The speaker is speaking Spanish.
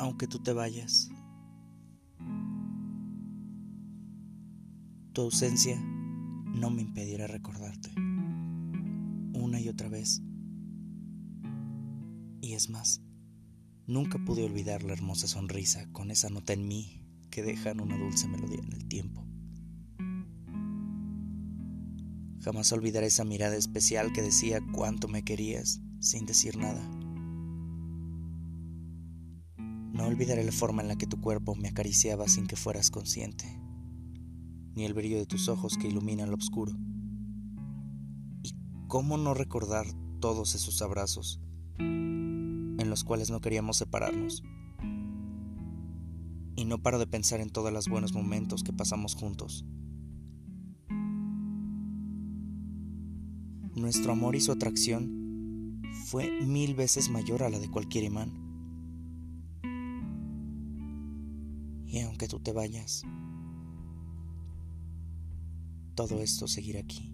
aunque tú te vayas. Tu ausencia no me impedirá recordarte una y otra vez. Y es más, nunca pude olvidar la hermosa sonrisa con esa nota en mí que dejan una dulce melodía en el tiempo. Jamás olvidaré esa mirada especial que decía cuánto me querías sin decir nada. No olvidaré la forma en la que tu cuerpo me acariciaba sin que fueras consciente, ni el brillo de tus ojos que iluminan lo oscuro. ¿Y cómo no recordar todos esos abrazos en los cuales no queríamos separarnos? Y no paro de pensar en todos los buenos momentos que pasamos juntos. Nuestro amor y su atracción fue mil veces mayor a la de cualquier imán. Y aunque tú te vayas, todo esto seguirá aquí.